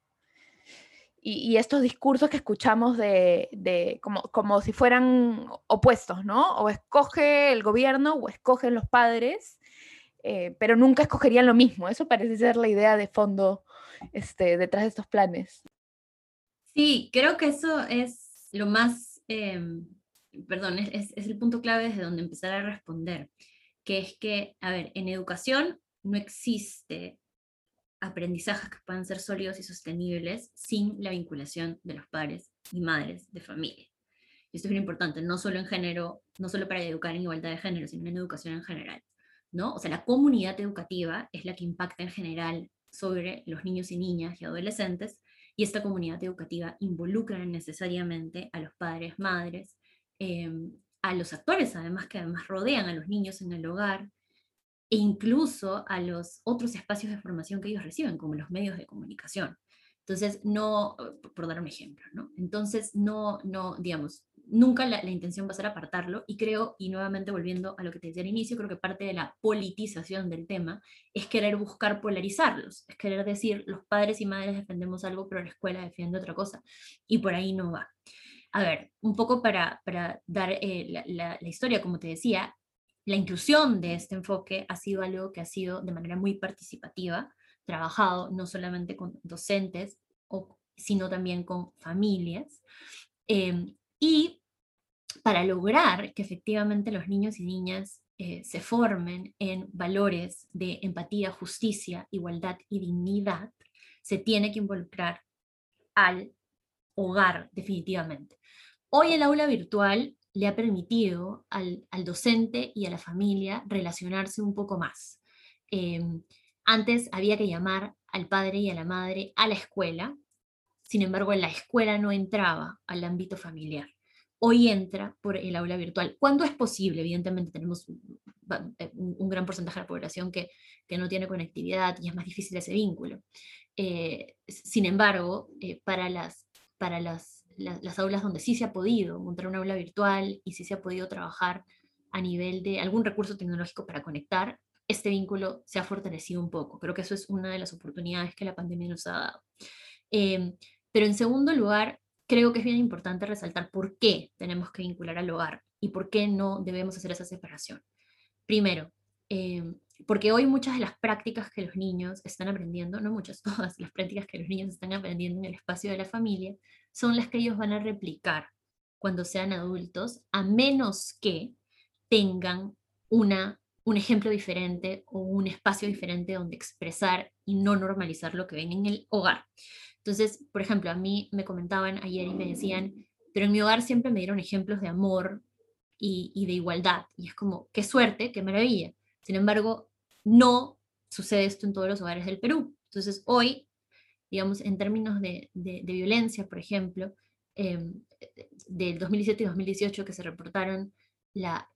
Y, estos discursos que escuchamos de, como, como, si fueran opuestos, ¿no? O escoge el gobierno o escogen los padres, eh, pero nunca escogerían lo mismo. Eso parece ser la idea de fondo este, detrás de estos planes. Sí, creo que eso es lo más, em, perdón, es, es el punto clave desde donde empezar a responder que es que, a ver, en educación no existe aprendizajes que puedan ser sólidos y sostenibles sin la vinculación de los padres y madres de familia. Y esto es muy importante, no solo en género, no solo para educar en igualdad de género, sino en educación en general. ¿no? O sea, la comunidad educativa es la que impacta en general sobre los niños y niñas y adolescentes, y esta comunidad educativa involucra necesariamente a los padres, madres, eh, a los actores, además que además rodean a los niños en el hogar, e incluso a los otros espacios de formación que ellos reciben, como los medios de comunicación. Entonces, no, por dar un ejemplo, ¿no? Entonces, no, no, digamos, nunca la, intención va a ser apartarlo y creo, y nuevamente volviendo a lo que te decía al inicio, creo que parte de la politización del tema es querer buscar polarizarlos, es querer decir, los padres y madres defendemos algo, pero la escuela defiende otra cosa, y por ahí no va a ver, un poco para, dar eh, la, historia, como te decía, la inclusión de este enfoque ha sido algo que ha sido de manera muy participativa, trabajado no solamente con docentes, sino también con familias. Em, y para lograr que efectivamente los niños y niñas eh, se formen en valores de empatía, justicia, igualdad y dignidad, se tiene que involucrar al hogar definitivamente. Hoy el aula virtual le ha permitido al, docente y a la familia relacionarse un poco más. Em, antes había que llamar al padre y a la madre a la escuela, sin embargo la escuela no entraba al ámbito familiar. Hoy entra por el aula virtual. ¿Cuándo es posible? Evidentemente tenemos un, gran porcentaje de la población que, no tiene conectividad y es más difícil ese vínculo. Eh, sin embargo, eh, para, las, para las las aulas donde sí se ha podido montar una aula virtual y sí se ha podido trabajar a nivel de algún recurso tecnológico para conectar, este vínculo se ha fortalecido un poco. Creo que eso es una de las oportunidades que la pandemia nos ha dado. Em, pero en segundo lugar, creo que es bien importante resaltar por qué tenemos que vincular al hogar y por qué no debemos hacer esa separación. Primero, em, porque hoy muchas de las prácticas que los niños están aprendiendo, no muchas, todas las prácticas que los niños están aprendiendo en el espacio de la familia, son las que ellos van a replicar cuando sean adultos, a menos que tengan una, un ejemplo diferente o un espacio diferente donde expresar y no normalizar lo que ven en el hogar. Entonces, por ejemplo, a mí me comentaban ayer y me decían, pero en mi hogar siempre me dieron ejemplos de amor y, y de igualdad. Y es como, qué suerte, qué maravilla. Sin embargo, no sucede esto en todos los hogares del Perú. Entonces, hoy, digamos, en términos de, violencia, por ejemplo, eh, del 2017 y 2018 que se reportaron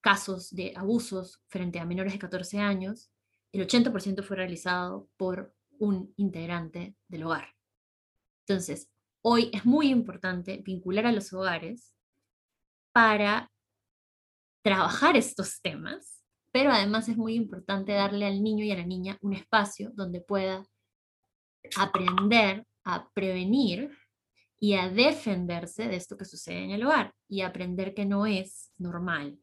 casos de abusos frente a menores de 14 años, el 80% fue realizado por un integrante del hogar. Entonces, hoy es muy importante vincular a los hogares para trabajar estos temas, pero además es muy importante darle al niño y a la niña un espacio donde pueda aprender a prevenir y a defenderse de esto que sucede en el hogar y aprender que no es normal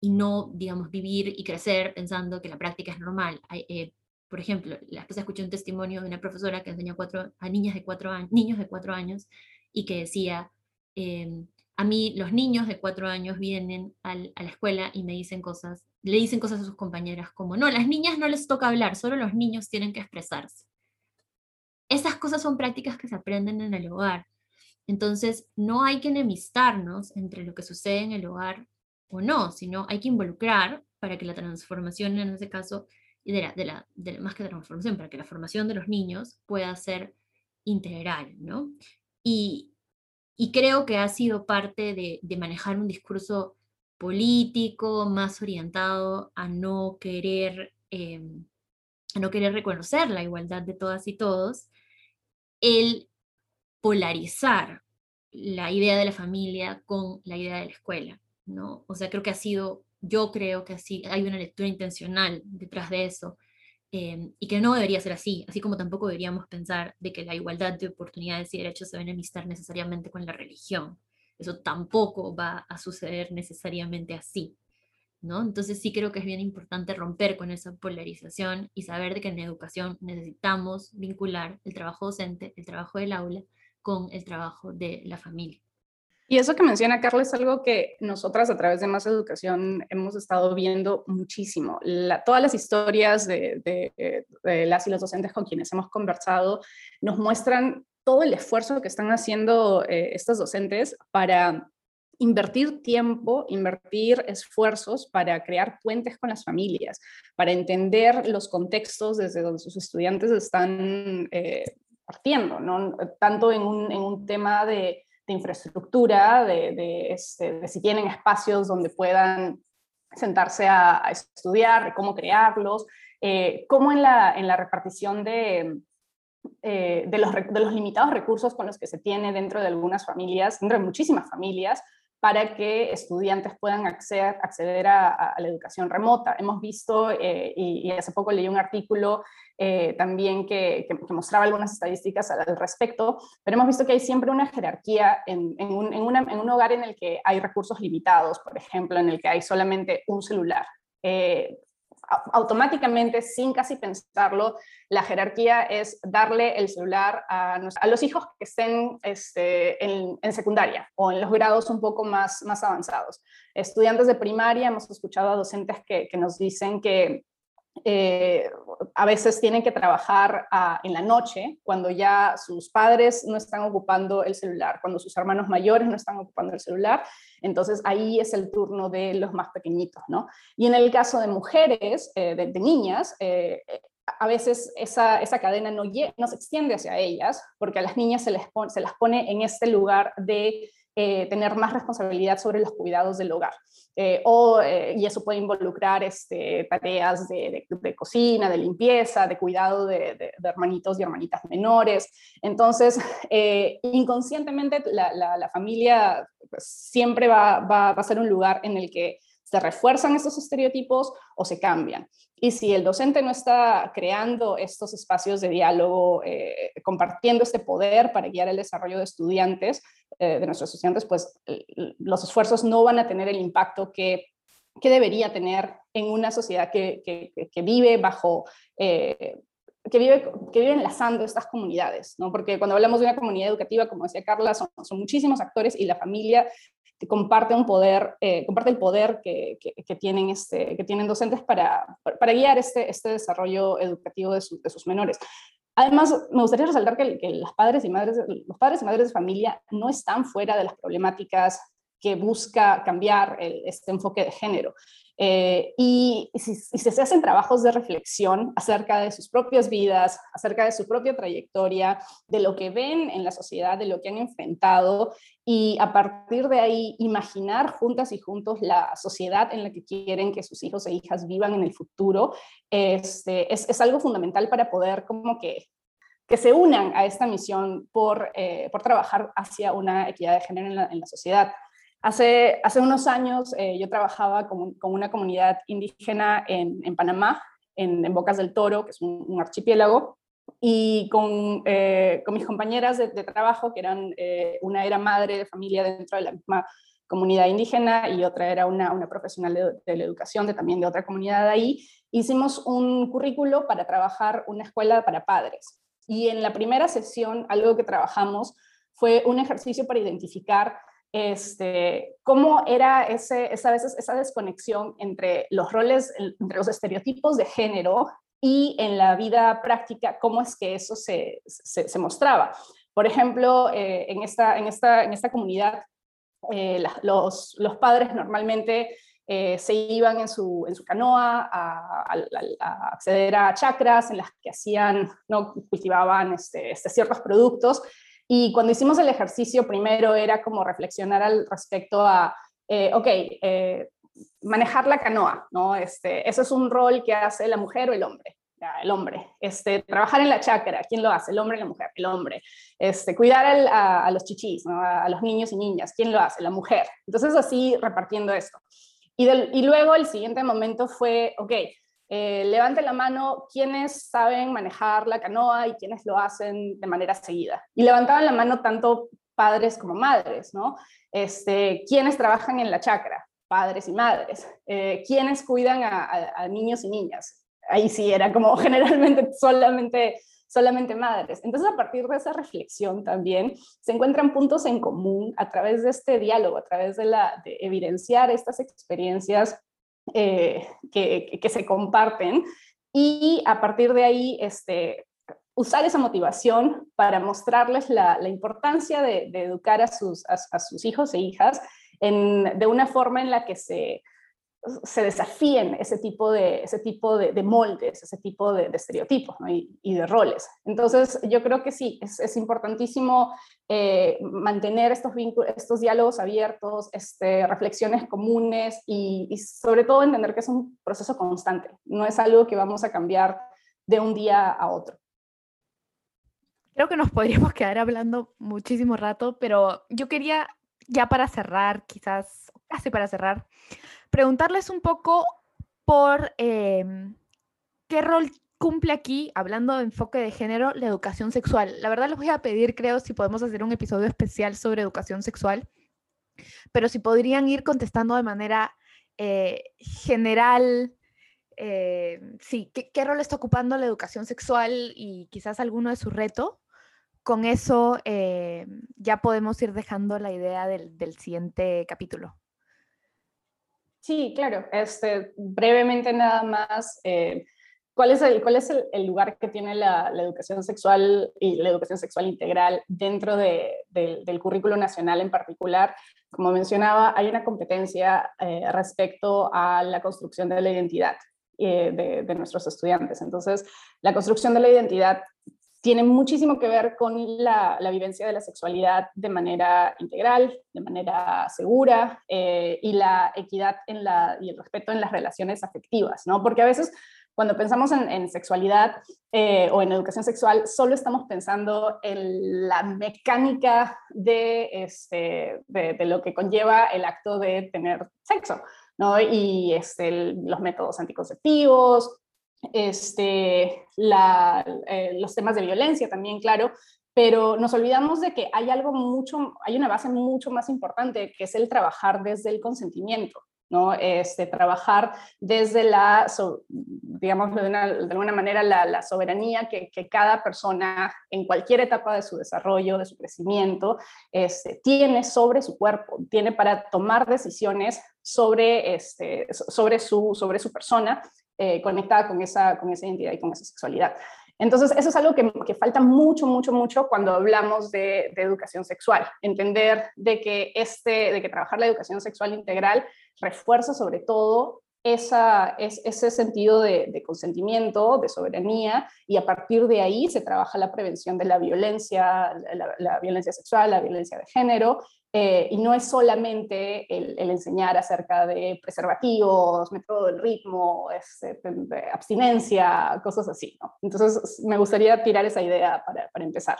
y no, digamos, vivir y crecer pensando que la práctica es normal. Eh, por ejemplo, la esposa escuché un testimonio de una profesora que enseña cuatro, a niñas de cuatro niños de cuatro años y que decía, em, a mí los niños de cuatro años vienen a la escuela y me dicen cosas, le dicen cosas a sus compañeras como, no, las niñas no les toca hablar, solo los niños tienen que expresarse. Esas cosas son prácticas que se aprenden en el hogar. Entonces, no hay que enemistarnos entre lo que sucede en el hogar o no, sino hay que involucrar para que la transformación, en ese caso, y de la, de la, de más que transformación, para que la formación de los niños pueda ser integral, ¿no? Y, y creo que ha sido parte de, de, manejar un discurso político más orientado a no querer, a no querer reconocer la igualdad de todas y todos, el polarizar la idea de la familia con la idea de la escuela. ¿no? O sea, creo que ha sido, yo creo que así, hay una lectura intencional detrás de eso, eh, y que no debería ser así, así como tampoco deberíamos pensar de que la igualdad de oportunidades y derechos se enemistar necesariamente con la religión. Eso tampoco va a suceder necesariamente así. ¿no? Entonces sí creo que es bien importante romper con esa polarización y saber de que en educación necesitamos vincular el trabajo docente, el trabajo del aula, con el trabajo de la familia. Y eso que menciona Carlos es algo que nosotras a través de Más Educación hemos estado viendo muchísimo. todas las historias de, las y los docentes con quienes hemos conversado nos muestran todo el esfuerzo que están haciendo eh, estos docentes para invertir tiempo, invertir esfuerzos para crear puentes con las familias, para entender los contextos desde donde sus estudiantes están eh, partiendo, ¿no? tanto en un, tema de infraestructura, de, este, de, si tienen espacios donde puedan sentarse a, estudiar, cómo crearlos, eh, la, en la repartición de, eh, de, los, de los limitados recursos con los que se tiene dentro de algunas familias, dentro de muchísimas familias, para que estudiantes puedan acceder, acceder a, la educación remota. Hemos visto, eh, y, hace poco leí un artículo eh, también que, mostraba algunas estadísticas al respecto, pero hemos visto que hay siempre una jerarquía en, en, un, en, un, hogar en el que hay recursos limitados, por ejemplo, en el que hay solamente un celular. Automáticamente, sin casi pensarlo, la jerarquía es darle el celular a, los hijos que estén este, en, secundaria o en los grados un poco más, más avanzados. Estudiantes de primaria, hemos escuchado a docentes que nos dicen que eh, a veces tienen que trabajar ah, en la noche cuando ya sus padres no están ocupando el celular, cuando sus hermanos mayores no están ocupando el celular, entonces ahí es el turno de los más pequeñitos, ¿no? Y en el caso de mujeres, eh, de, niñas, eh, a veces esa, esa cadena no, no, se extiende hacia ellas, porque a las niñas se, les se las pone en este lugar de eh, tener más responsabilidad sobre los cuidados del hogar. Eh, o, eh, y eso puede involucrar este, tareas de, cocina, de limpieza, de cuidado de, hermanitos y hermanitas menores. Entonces, inconscientemente la, familia pues, siempre va, a ser un lugar en el que se refuerzan estos estereotipos o se cambian. Y si el docente no está creando estos espacios de diálogo, eh, compartiendo este poder para guiar el desarrollo de estudiantes, eh, de nuestros estudiantes, pues los esfuerzos no van a tener el impacto que, que debería tener en una sociedad que, que, vive bajo... Eh, que vive, que vive enlazando estas comunidades, ¿no? porque cuando hablamos de una comunidad educativa, como decía Carla, son, son muchísimos actores y la familia comparte un poder, eh, comparte el poder que, que, tienen, este, que tienen docentes para, para guiar este, este desarrollo educativo de, de sus menores. Además, me gustaría resaltar que, que los, padres y madres, los padres y madres de familia no están fuera de las problemáticas que busca cambiar este enfoque de género. Eh, y, si, se hacen trabajos de reflexión acerca de sus propias vidas, acerca de su propia trayectoria, de lo que ven en la sociedad, de lo que han enfrentado, y a partir de ahí imaginar juntas y juntos la sociedad en la que quieren que sus hijos e hijas vivan en el futuro, este, es, algo fundamental para poder como que que se unan a esta misión por, eh, por trabajar hacia una equidad de género en la, en la sociedad. Hace, hace unos años eh, yo trabajaba con, con, una comunidad indígena en, en Panamá, en, en, Bocas del Toro, que es un, archipiélago, y con, eh, con mis compañeras de, trabajo, que eran, eh, una era madre de familia dentro de la misma comunidad indígena y otra era una, una profesional de, de, la educación de, también de otra comunidad de ahí, hicimos un currículo para trabajar una escuela para padres. Y en la primera sesión, algo que trabajamos fue un ejercicio para identificar este, cómo era ese, esa, esa desconexión entre los roles, entre los estereotipos de género y en la vida práctica, cómo es que eso se, mostraba. Por ejemplo, eh, en, esta, comunidad, eh, los, padres normalmente eh, se iban en su, canoa a, a, acceder a chacras en las que hacían, no cultivaban este, este, ciertos productos y cuando hicimos el ejercicio, primero era como reflexionar al respecto a, eh, ok, eh, manejar la canoa, ¿no? Este, eso es un rol que hace la mujer o el hombre. el hombre. Este, trabajar en la chacra, ¿quién lo hace? El hombre o la mujer, el hombre. Este, cuidar a, los chichis, ¿no? a, los niños y niñas, ¿quién lo hace? La mujer. Entonces así repartiendo esto. Y, y luego el siguiente momento fue, ok, eh, levante la mano quienes saben manejar la canoa y quienes lo hacen de manera seguida. Y levantaban la mano tanto padres como madres, ¿no? Este, quienes trabajan en la chacra, padres y madres, eh, quienes cuidan a, niños y niñas. Ahí sí era como generalmente solamente, solamente madres. Entonces, a partir de esa reflexión también se encuentran puntos en común a través de este diálogo, a través de, la, de evidenciar estas experiencias eh, que, que, se comparten. Y a partir de ahí este, usar esa motivación para mostrarles la, la importancia de, de, educar a sus, a, sus hijos e hijas en, de una forma en la que se, se desafíen ese tipo de, ese tipo de, moldes, ese tipo de, estereotipos y, de roles. Entonces, yo creo que sí, es, importantísimo eh, mantener estos, estos diálogos abiertos, este, reflexiones comunes y, sobre todo entender que es un proceso constante, no es algo que vamos a cambiar de un día a otro. Creo que nos podríamos quedar hablando muchísimo rato, pero yo quería, ya para cerrar, quizás casi para cerrar, preguntarles un poco por em, qué rol cumple aquí, hablando de enfoque de género, la educación sexual. La verdad les voy a pedir, creo, si podemos hacer un episodio especial sobre educación sexual, pero si podrían ir contestando de manera eh, general, eh, sí, ¿qué, rol está ocupando la educación sexual y quizás alguno de su reto. Con eso eh, ya podemos ir dejando la idea del siguiente capítulo. Sí, claro. Este, brevemente nada más, eh, ¿cuál es, el, cuál es el, lugar que tiene la, educación sexual y la educación sexual integral dentro del currículo nacional en particular? Como mencionaba, hay una competencia eh, respecto a la construcción de la identidad eh, de, de nuestros estudiantes. Entonces, la construcción de la identidad tiene muchísimo que ver con la, vivencia de la sexualidad de manera integral, de manera segura eh, y la equidad en la, y el respeto en las relaciones afectivas, ¿no? Porque a veces cuando pensamos en, sexualidad eh, o en educación sexual, solo estamos pensando en la mecánica de, este, de, lo que conlleva el acto de tener sexo, ¿no? Y este, los métodos anticonceptivos, este, eh, los temas de violencia también, claro, pero nos olvidamos de que hay algo mucho, hay una base mucho más importante, que es el trabajar desde el consentimiento. ¿no? Este, trabajar desde la, digamos, de, alguna manera, la, soberanía que, cada persona en cualquier etapa de su desarrollo, de su crecimiento, este, tiene sobre su cuerpo, tiene para tomar decisiones sobre, este, sobre, su, sobre su persona eh, conectada con esa, con esa identidad y con esa sexualidad. Entonces, eso es algo que, que falta mucho, mucho, mucho cuando hablamos de, educación sexual. Entender de que, este, de que trabajar la educación sexual integral refuerza sobre todo esa, es, ese sentido de, consentimiento, de soberanía, y a partir de ahí se trabaja la prevención de la violencia, la violencia sexual, la violencia de género, eh, y no es solamente el, enseñar acerca de preservativos, método del ritmo, este, abstinencia, cosas así. Entonces, me gustaría tirar esa idea para, para empezar.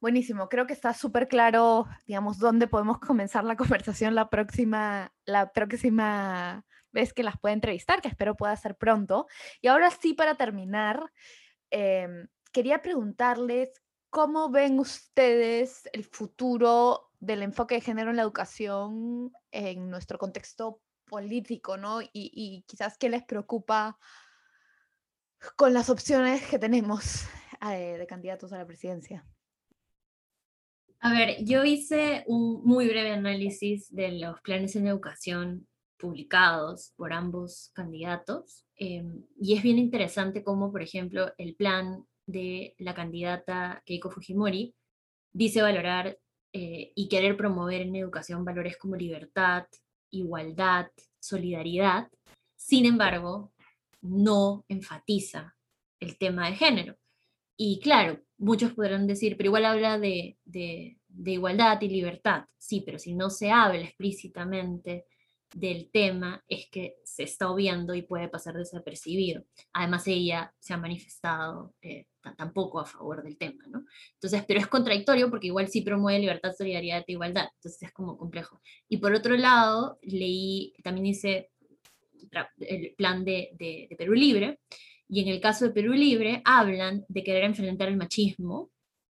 Buenísimo, creo que está súper claro, digamos, dónde podemos comenzar la conversación la próxima, la próxima vez que las pueda entrevistar, que espero pueda ser pronto. Y ahora sí, para terminar, em, quería preguntarles ¿Cómo ven ustedes el futuro del enfoque de género en la educación en nuestro contexto político, ¿no? Y, quizás qué les preocupa con las opciones que tenemos eh, de candidatos a la presidencia. A ver, yo hice un muy breve análisis de los planes en educación publicados por ambos candidatos em, y es bien interesante cómo, por ejemplo, el plan de la candidata Keiko Fujimori dice valorar eh, y querer promover en educación valores como libertad, igualdad, solidaridad. Sin embargo, no enfatiza el tema de género. Y claro, muchos podrán decir, pero igual habla de, de igualdad y libertad. Sí, pero si no se habla explícitamente del tema es que se está obviando y puede pasar desapercibido. Además, ella se ha manifestado eh, tampoco a favor del tema, ¿no? Entonces, pero es contradictorio porque igual sí promueve libertad, solidaridad e igualdad, entonces es como complejo. Y por otro lado, leí, también hice el plan de, de, de Perú Libre, y en el caso de Perú Libre hablan de querer enfrentar el machismo,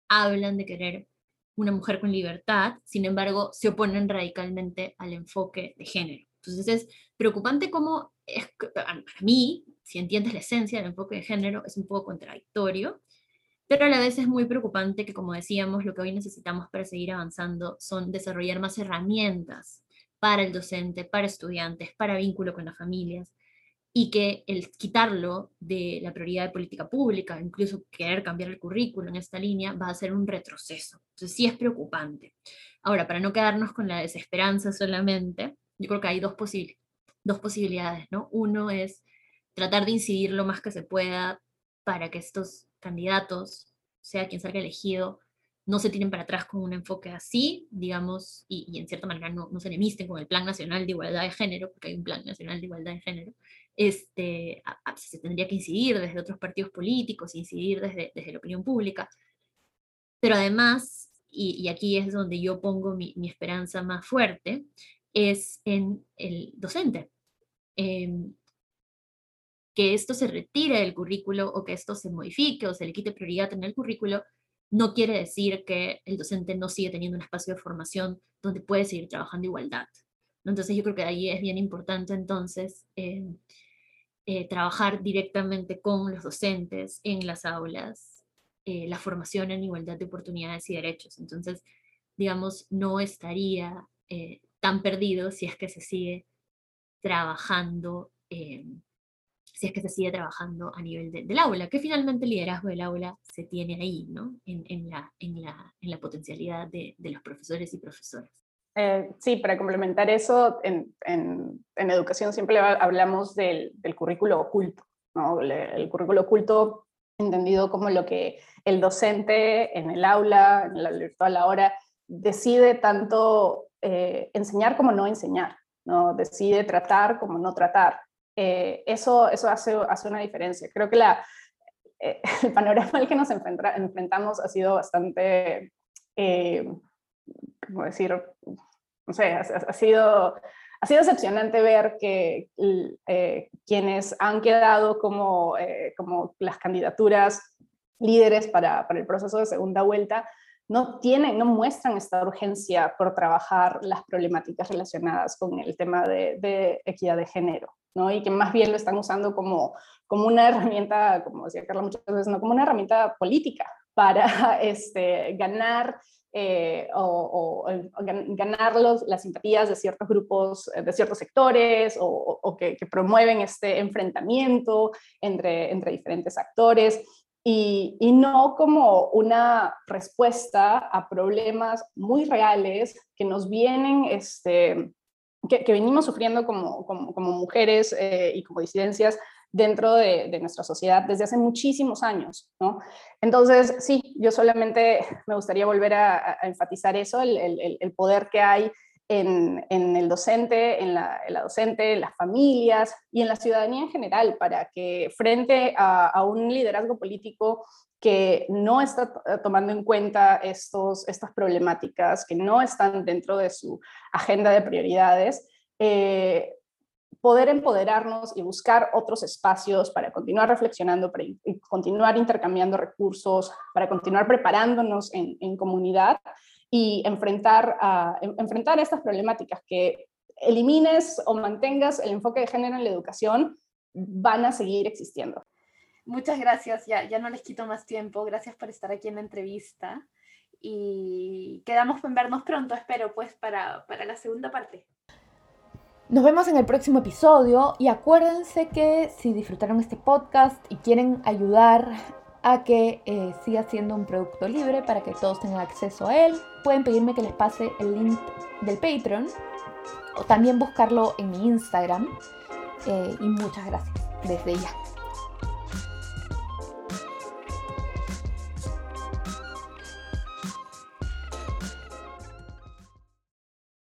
hablan de querer una mujer con libertad, sin embargo, se oponen radicalmente al enfoque de género. Entonces es preocupante cómo, es, para mí, si entiendes la esencia del enfoque de género, es un poco contradictorio, pero a la vez es muy preocupante que, como decíamos, lo que hoy necesitamos para seguir avanzando son desarrollar más herramientas para el docente, para estudiantes, para vínculo con las familias, y que el quitarlo de la prioridad de política pública, incluso querer cambiar el currículo en esta línea, va a ser un retroceso. Entonces sí es preocupante. Ahora, para no quedarnos con la desesperanza solamente, yo creo que hay dos, dos posibilidades, ¿no? Uno es tratar de incidir lo más que se pueda para que estos candidatos, sea quien salga elegido, no se tienen para atrás con un enfoque así, digamos, y, en cierta manera no, no, se enemisten con el Plan Nacional de Igualdad de Género, porque hay un Plan Nacional de Igualdad de Género, este, se tendría que incidir desde otros partidos políticos, incidir desde, desde la opinión pública, pero además, y, y aquí es donde yo pongo mi, mi esperanza más fuerte, es en el docente. Em, que esto se retire del currículo o que esto se modifique o se le quite prioridad en el currículo, no quiere decir que el docente no sigue teniendo un espacio de formación donde puede seguir trabajando igualdad. Entonces yo creo que ahí es bien importante entonces em, eh, trabajar directamente con los docentes en las aulas, eh, la formación en igualdad de oportunidades y derechos. Entonces, digamos, no estaría eh, tan perdido si es que se sigue trabajando, eh, si es que se sigue trabajando a nivel del aula, que finalmente el liderazgo del aula se tiene ahí, ¿no? En, la, en la, en la, potencialidad de, de, los profesores y profesoras. Eh, sí, para complementar eso, en, en educación siempre hablamos del, del currículo oculto. ¿no? El, el currículo oculto entendido como lo que el docente en el aula, en la virtual ahora, decide tanto eh, enseñar como no enseñar, ¿no? decide tratar como no tratar. Eh, eso eso hace, hace una diferencia. Creo que la, eh, el panorama al que nos enfrentamos ha sido bastante, ¿cómo decir? No sé, ha, sido, ha sido decepcionante ver que quienes han quedado como, como las candidaturas líderes para, para, el proceso de segunda vuelta no tienen, no muestran esta urgencia por trabajar las problemáticas relacionadas con el tema de, equidad de género, ¿no? Y que más bien lo están usando como, como una herramienta, como decía Carla muchas veces, no como una herramienta política para este, ganar eh, o, ganar las simpatías de ciertos grupos, de ciertos sectores, o, que, que, promueven este enfrentamiento entre, entre diferentes actores y, no como una respuesta a problemas muy reales que nos vienen, este, que, venimos sufriendo como, como, mujeres eh, y como disidencias dentro de, nuestra sociedad desde hace muchísimos años, ¿no? Entonces, sí, yo solamente me gustaría volver a, enfatizar eso, el, el, el, poder que hay en, el docente, en la, docente, en las familias y en la ciudadanía en general, para que frente a, un liderazgo político que no está tomando en cuenta estos, estas problemáticas, que no están dentro de su agenda de prioridades, eh, poder empoderarnos y buscar otros espacios para continuar reflexionando, para continuar intercambiando recursos, para continuar preparándonos en comunidad y enfrentar, a, enfrentar estas problemáticas que elimines o mantengas el enfoque de género en la educación, van a seguir existiendo. Muchas gracias, ya, ya no les quito más tiempo, gracias por estar aquí en la entrevista y quedamos en vernos pronto, espero, pues para, para la segunda parte. Nos vemos en el próximo episodio y acuérdense que si disfrutaron este podcast y quieren ayudar a que eh, siga siendo un producto libre para que todos tengan acceso a él. Pueden pedirme que les pase el link del Patreon o también buscarlo en mi Instagram. Eh, y muchas gracias desde ya.